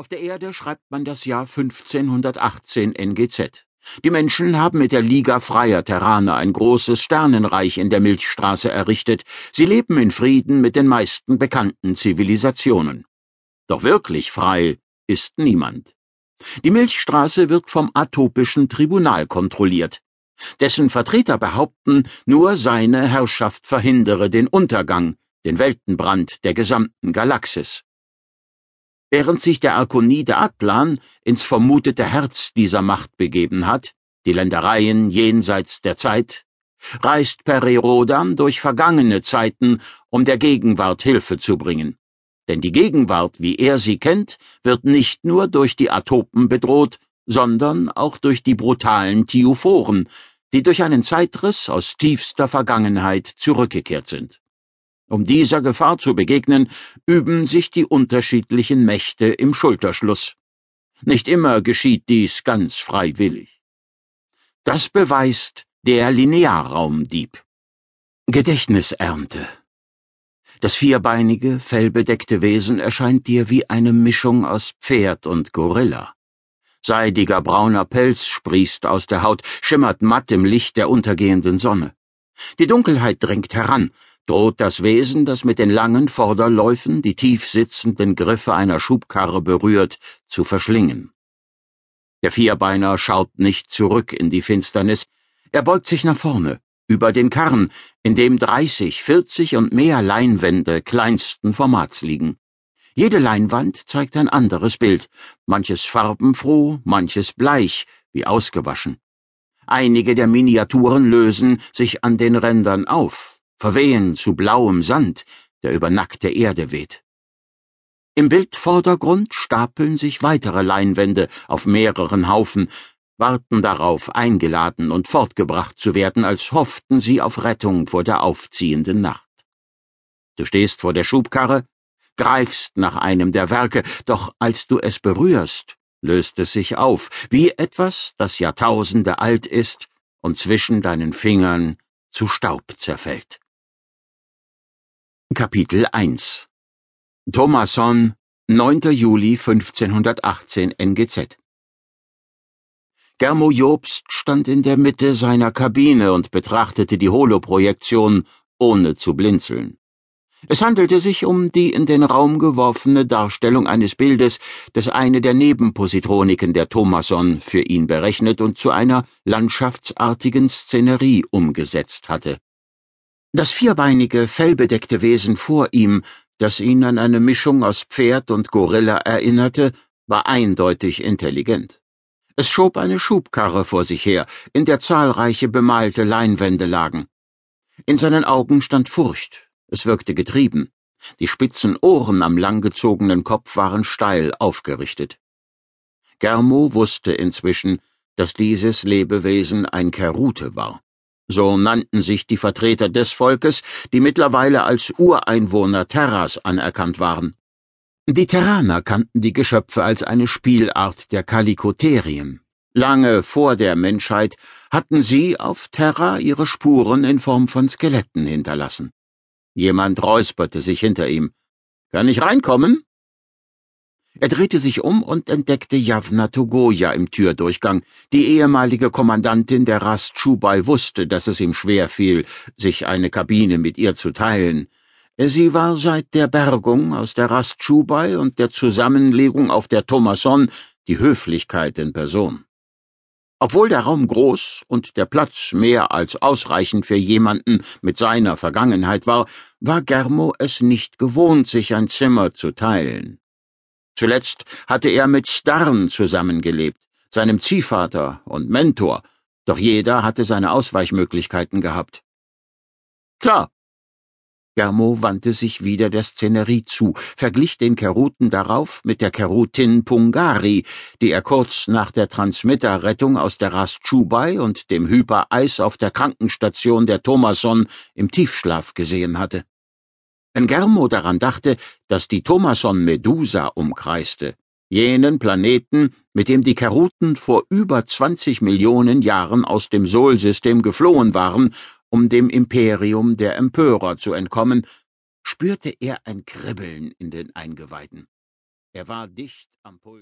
Auf der Erde schreibt man das Jahr 1518 NGZ. Die Menschen haben mit der Liga freier Terraner ein großes Sternenreich in der Milchstraße errichtet. Sie leben in Frieden mit den meisten bekannten Zivilisationen. Doch wirklich frei ist niemand. Die Milchstraße wird vom atopischen Tribunal kontrolliert. Dessen Vertreter behaupten, nur seine Herrschaft verhindere den Untergang, den Weltenbrand der gesamten Galaxis. Während sich der Arkonide Atlan ins vermutete Herz dieser Macht begeben hat, die Ländereien jenseits der Zeit, reist Perirodam durch vergangene Zeiten, um der Gegenwart Hilfe zu bringen. Denn die Gegenwart, wie er sie kennt, wird nicht nur durch die Atopen bedroht, sondern auch durch die brutalen Tiophoren, die durch einen Zeitriss aus tiefster Vergangenheit zurückgekehrt sind. Um dieser Gefahr zu begegnen, üben sich die unterschiedlichen Mächte im Schulterschluss. Nicht immer geschieht dies ganz freiwillig. Das beweist der Linearraumdieb. Gedächtnisernte. Das vierbeinige, fellbedeckte Wesen erscheint dir wie eine Mischung aus Pferd und Gorilla. Seidiger brauner Pelz sprießt aus der Haut, schimmert matt im Licht der untergehenden Sonne. Die Dunkelheit drängt heran, droht das Wesen, das mit den langen Vorderläufen die tief sitzenden Griffe einer Schubkarre berührt, zu verschlingen. Der Vierbeiner schaut nicht zurück in die Finsternis, er beugt sich nach vorne, über den Karren, in dem dreißig, vierzig und mehr Leinwände kleinsten Formats liegen. Jede Leinwand zeigt ein anderes Bild, manches farbenfroh, manches bleich, wie ausgewaschen. Einige der Miniaturen lösen sich an den Rändern auf, verwehen zu blauem Sand, der über nackte Erde weht. Im Bildvordergrund stapeln sich weitere Leinwände auf mehreren Haufen, warten darauf, eingeladen und fortgebracht zu werden, als hofften sie auf Rettung vor der aufziehenden Nacht. Du stehst vor der Schubkarre, greifst nach einem der Werke, doch als du es berührst, löst es sich auf, wie etwas, das Jahrtausende alt ist und zwischen deinen Fingern zu Staub zerfällt. Kapitel 1 Thomasson, 9. Juli 1518 NGZ Germo Jobst stand in der Mitte seiner Kabine und betrachtete die Holoprojektion, ohne zu blinzeln. Es handelte sich um die in den Raum geworfene Darstellung eines Bildes, das eine der Nebenpositroniken der Thomasson für ihn berechnet und zu einer landschaftsartigen Szenerie umgesetzt hatte. Das vierbeinige, fellbedeckte Wesen vor ihm, das ihn an eine Mischung aus Pferd und Gorilla erinnerte, war eindeutig intelligent. Es schob eine Schubkarre vor sich her, in der zahlreiche bemalte Leinwände lagen. In seinen Augen stand Furcht, es wirkte getrieben. Die spitzen Ohren am langgezogenen Kopf waren steil aufgerichtet. Germo wusste inzwischen, dass dieses Lebewesen ein Kerute war. So nannten sich die Vertreter des Volkes, die mittlerweile als Ureinwohner Terras anerkannt waren. Die Terraner kannten die Geschöpfe als eine Spielart der Kalikoterien. Lange vor der Menschheit hatten sie auf Terra ihre Spuren in Form von Skeletten hinterlassen. Jemand räusperte sich hinter ihm. Kann ich reinkommen? Er drehte sich um und entdeckte Javna Togoja im Türdurchgang. Die ehemalige Kommandantin der Rast Chubai wusste, dass es ihm schwer fiel, sich eine Kabine mit ihr zu teilen. Sie war seit der Bergung aus der Rast Chubai und der Zusammenlegung auf der Thomason die Höflichkeit in Person. Obwohl der Raum groß und der Platz mehr als ausreichend für jemanden mit seiner Vergangenheit war, war Germo es nicht gewohnt, sich ein Zimmer zu teilen. Zuletzt hatte er mit Starn zusammengelebt, seinem Ziehvater und Mentor, doch jeder hatte seine Ausweichmöglichkeiten gehabt. Klar. Germo wandte sich wieder der Szenerie zu, verglich den Keruten darauf mit der Kerutin Pungari, die er kurz nach der Transmitterrettung aus der Rast Chubai und dem Hypereis auf der Krankenstation der Thomason im Tiefschlaf gesehen hatte. Wenn Germo daran dachte, dass die Thomason Medusa umkreiste, jenen Planeten, mit dem die Keruten vor über 20 Millionen Jahren aus dem Solsystem geflohen waren, um dem Imperium der Empörer zu entkommen, spürte er ein Kribbeln in den Eingeweiden. Er war dicht am Pult